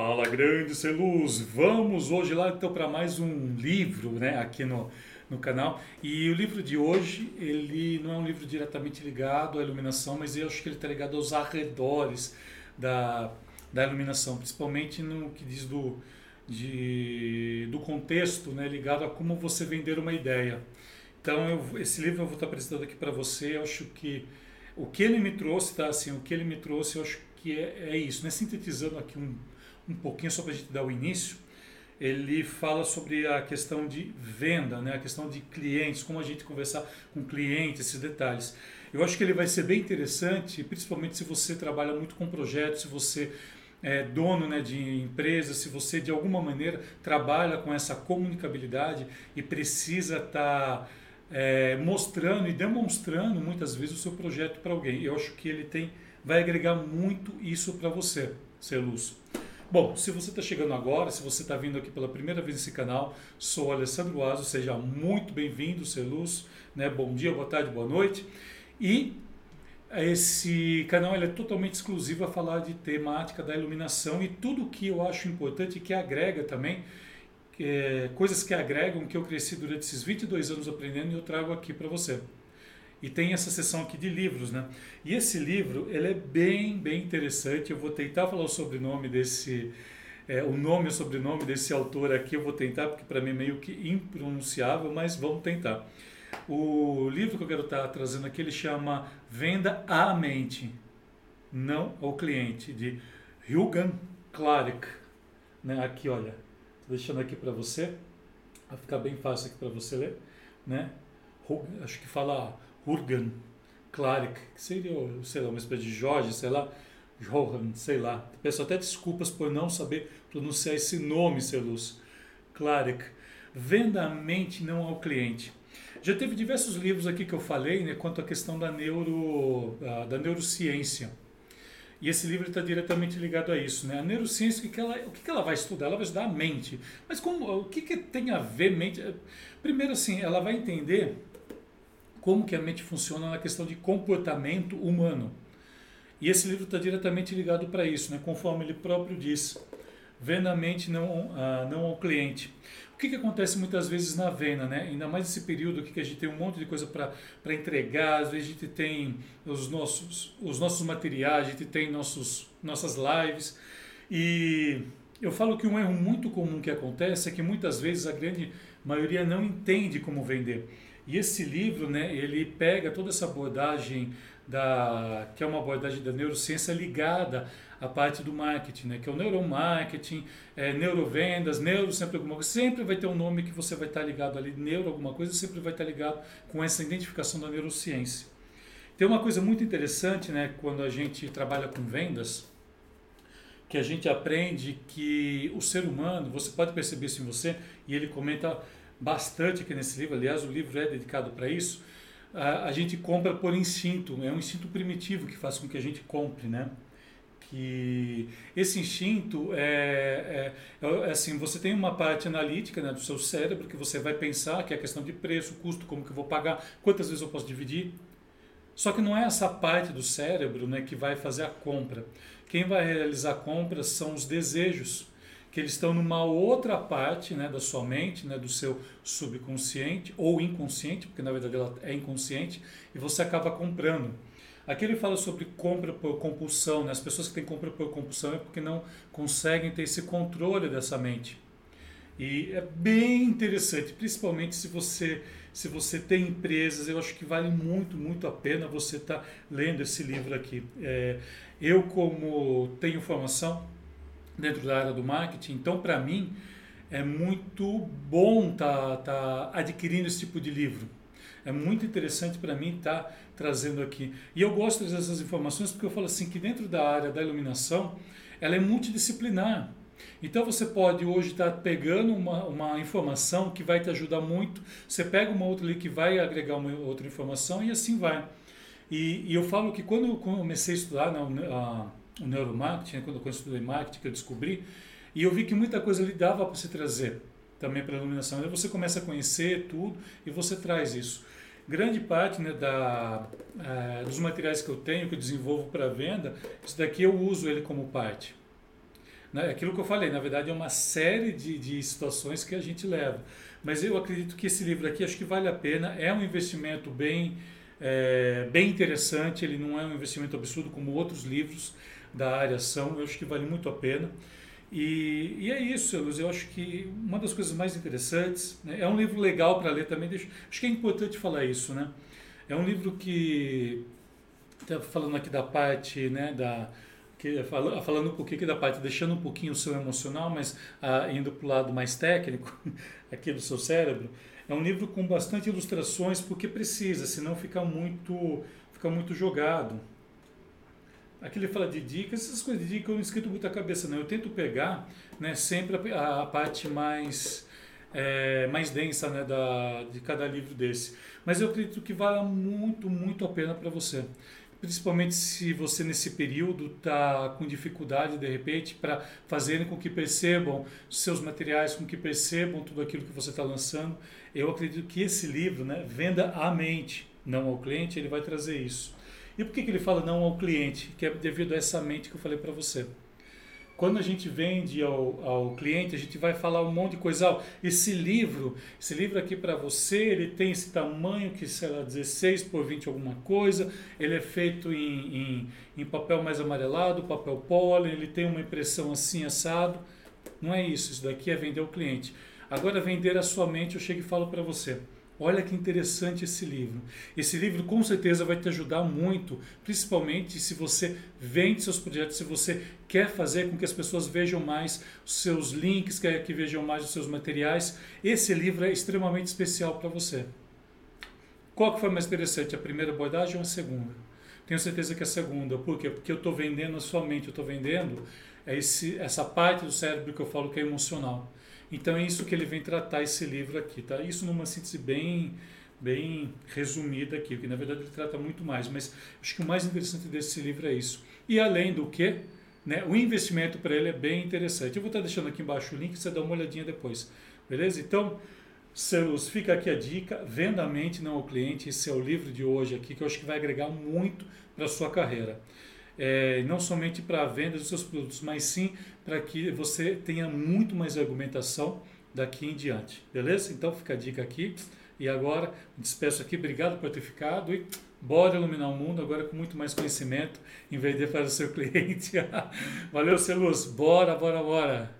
Fala grande ser luz, vamos hoje lá então para mais um livro, né, aqui no, no canal. E o livro de hoje, ele não é um livro diretamente ligado à iluminação, mas eu acho que ele está ligado aos arredores da, da iluminação, principalmente no que diz do, de, do contexto, né, ligado a como você vender uma ideia. Então, eu, esse livro eu vou estar apresentando aqui para você, eu acho que o que ele me trouxe, tá, assim, o que ele me trouxe, eu acho é, é isso, né, sintetizando aqui um um pouquinho só para a gente dar o início, ele fala sobre a questão de venda, né? a questão de clientes, como a gente conversar com clientes, esses detalhes. Eu acho que ele vai ser bem interessante, principalmente se você trabalha muito com projetos, se você é dono né, de empresa, se você de alguma maneira trabalha com essa comunicabilidade e precisa estar tá, é, mostrando e demonstrando muitas vezes o seu projeto para alguém. Eu acho que ele tem, vai agregar muito isso para você, ser luz. Bom, se você está chegando agora, se você está vindo aqui pela primeira vez nesse canal, sou Alessandro Azo, seja muito bem-vindo, ser luz, né? Bom dia, boa tarde, boa noite. E esse canal é totalmente exclusivo a falar de temática da iluminação e tudo que eu acho importante e que agrega também, é, coisas que agregam, que eu cresci durante esses 22 anos aprendendo e eu trago aqui para você. E tem essa seção aqui de livros, né? E esse livro, ele é bem, bem interessante. Eu vou tentar falar o sobrenome desse, é, o nome e o sobrenome desse autor aqui. Eu vou tentar, porque para mim é meio que impronunciável, mas vamos tentar. O livro que eu quero estar trazendo aqui, ele chama Venda à Mente, não ao Cliente, de Hugan Clark. Né? Aqui, olha, estou deixando aqui para você, vai ficar bem fácil aqui para você ler, né? Acho que fala Hurgan Clark, que seria, sei lá, uma espécie de Jorge, sei lá, Johan, sei lá. Peço até desculpas por não saber pronunciar esse nome, Celus. Clark. Venda a mente, não ao cliente. Já teve diversos livros aqui que eu falei né, quanto à questão da, neuro, da neurociência. E esse livro está diretamente ligado a isso. Né? A neurociência, o que, ela, o que ela vai estudar? Ela vai estudar a mente. Mas como, o que, que tem a ver mente? Primeiro, assim, ela vai entender como que a mente funciona na questão de comportamento humano. E esse livro está diretamente ligado para isso, né? conforme ele próprio diz. Venda a mente, não, ah, não ao cliente. O que, que acontece muitas vezes na venda, né? ainda mais nesse período que a gente tem um monte de coisa para entregar, às vezes a gente tem os nossos, os nossos materiais, a gente tem nossos, nossas lives. E eu falo que um erro muito comum que acontece é que muitas vezes a grande maioria não entende como vender. E esse livro, né, ele pega toda essa abordagem da que é uma abordagem da neurociência ligada à parte do marketing, né, que é o neuromarketing, é, neurovendas, neuro sempre alguma coisa, sempre vai ter um nome que você vai estar ligado ali, neuro alguma coisa, sempre vai estar ligado com essa identificação da neurociência. Tem uma coisa muito interessante, né, quando a gente trabalha com vendas, que a gente aprende que o ser humano, você pode perceber isso em você, e ele comenta bastante aqui nesse livro, aliás, o livro é dedicado para isso. A, gente compra por instinto, é um instinto primitivo que faz com que a gente compre, né? Que esse instinto é, é, é assim, você tem uma parte analítica né, do seu cérebro que você vai pensar que é a questão de preço, custo, como que eu vou pagar, quantas vezes eu posso dividir. Só que não é essa parte do cérebro né, que vai fazer a compra. Quem vai realizar a compra são os desejos que eles estão numa outra parte né, da sua mente, né, do seu subconsciente ou inconsciente, porque na verdade ela é inconsciente, e você acaba comprando. Aqui ele fala sobre compra por compulsão. Né? As pessoas que têm compra por compulsão é porque não conseguem ter esse controle dessa mente. E é bem interessante, principalmente se você se você tem empresas, eu acho que vale muito, muito a pena você estar tá lendo esse livro aqui. É, eu, como tenho formação dentro da área do marketing. Então, para mim, é muito bom estar tá, tá adquirindo esse tipo de livro. É muito interessante para mim estar tá trazendo aqui. E eu gosto dessas informações porque eu falo assim que dentro da área da iluminação, ela é multidisciplinar. Então você pode hoje estar tá pegando uma, uma informação que vai te ajudar muito, você pega uma outra ali que vai agregar uma outra informação e assim vai. E, e eu falo que quando eu comecei a estudar né, a, o neuromarketing, né, quando eu estudei marketing, que eu descobri, e eu vi que muita coisa lhe dava para se trazer também para a iluminação. Aí você começa a conhecer tudo e você traz isso. Grande parte né, da, é, dos materiais que eu tenho, que eu desenvolvo para venda, isso daqui eu uso ele como parte. Né? Aquilo que eu falei, na verdade, é uma série de, de situações que a gente leva. Mas eu acredito que esse livro aqui acho que vale a pena, é um investimento bem, é, bem interessante, ele não é um investimento absurdo como outros livros da área são, eu acho que vale muito a pena. E, e é isso, Luz, eu acho que uma das coisas mais interessantes, né, é um livro legal para ler também, deixa, acho que é importante falar isso, né? É um livro que, tá falando aqui da parte, né, da, que, falando um pouquinho aqui da parte, deixando um pouquinho o seu emocional, mas ah, indo para o lado mais técnico aqui do seu cérebro, é um livro com bastante ilustrações, porque precisa, senão fica muito, fica muito jogado. Aqui ele fala de dicas, essas coisas de dicas eu não escrito muita cabeça, não. Eu tento pegar né, sempre a, a parte mais, é, mais densa né, da, de cada livro desse. Mas eu acredito que vale muito, muito a pena para você. Principalmente se você nesse período está com dificuldade de repente para fazerem com que percebam seus materiais, com que percebam tudo aquilo que você está lançando. Eu acredito que esse livro, né, Venda à Mente, não ao cliente, ele vai trazer isso. E por que, que ele fala não ao cliente? Que é devido a essa mente que eu falei para você. Quando a gente vende ao, ao cliente, a gente vai falar um monte de coisa. Oh, esse livro, esse livro aqui para você, ele tem esse tamanho que será 16 por 20 alguma coisa, ele é feito em, em, em papel mais amarelado, papel pólen, ele tem uma impressão assim assado. Não é isso, isso daqui é vender ao cliente. Agora, vender a sua mente, eu chego e falo para você. Olha que interessante esse livro. Esse livro com certeza vai te ajudar muito, principalmente se você vende seus projetos, se você quer fazer com que as pessoas vejam mais os seus links, quer que vejam mais os seus materiais. Esse livro é extremamente especial para você. Qual que foi mais interessante, a primeira abordagem ou a segunda? Tenho certeza que a segunda. Por quê? Porque eu estou vendendo a sua mente, eu estou vendendo esse, essa parte do cérebro que eu falo que é emocional. Então é isso que ele vem tratar esse livro aqui, tá? Isso numa síntese bem bem resumida aqui, que na verdade ele trata muito mais, mas acho que o mais interessante desse livro é isso. E além do que, né, o investimento para ele é bem interessante. Eu vou estar deixando aqui embaixo o link, você dá uma olhadinha depois. Beleza? Então, Celos, fica aqui a dica, venda a mente, não ao cliente. Esse é o livro de hoje aqui, que eu acho que vai agregar muito para a sua carreira é, não somente para a venda dos seus produtos, mas sim para que você tenha muito mais argumentação daqui em diante. Beleza? Então fica a dica aqui. E agora, despeço aqui, obrigado por ter ficado e bora iluminar o mundo agora com muito mais conhecimento em vender para o seu cliente. Valeu, Celuz, bora, bora, bora!